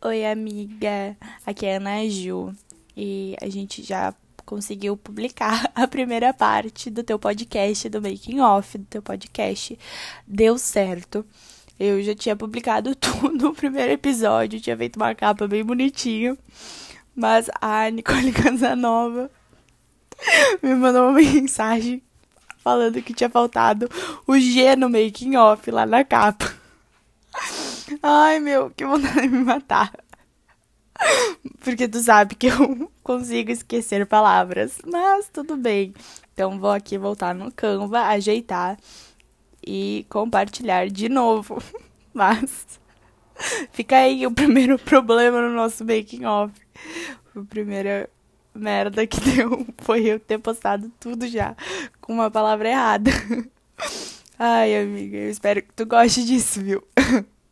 Oi, amiga. Aqui é a Ana Ju. E a gente já conseguiu publicar a primeira parte do teu podcast, do making off do teu podcast. Deu certo. Eu já tinha publicado tudo no primeiro episódio, tinha feito uma capa bem bonitinha. Mas a Nicole Casanova me mandou uma mensagem falando que tinha faltado o G no making off lá na capa. Ai, meu, que vontade de me matar. Porque tu sabe que eu consigo esquecer palavras. Mas tudo bem. Então vou aqui voltar no Canva, ajeitar e compartilhar de novo. Mas fica aí o primeiro problema no nosso making off. A primeira merda que deu foi eu ter postado tudo já com uma palavra errada. Ai, amiga, eu espero que tu goste disso, viu?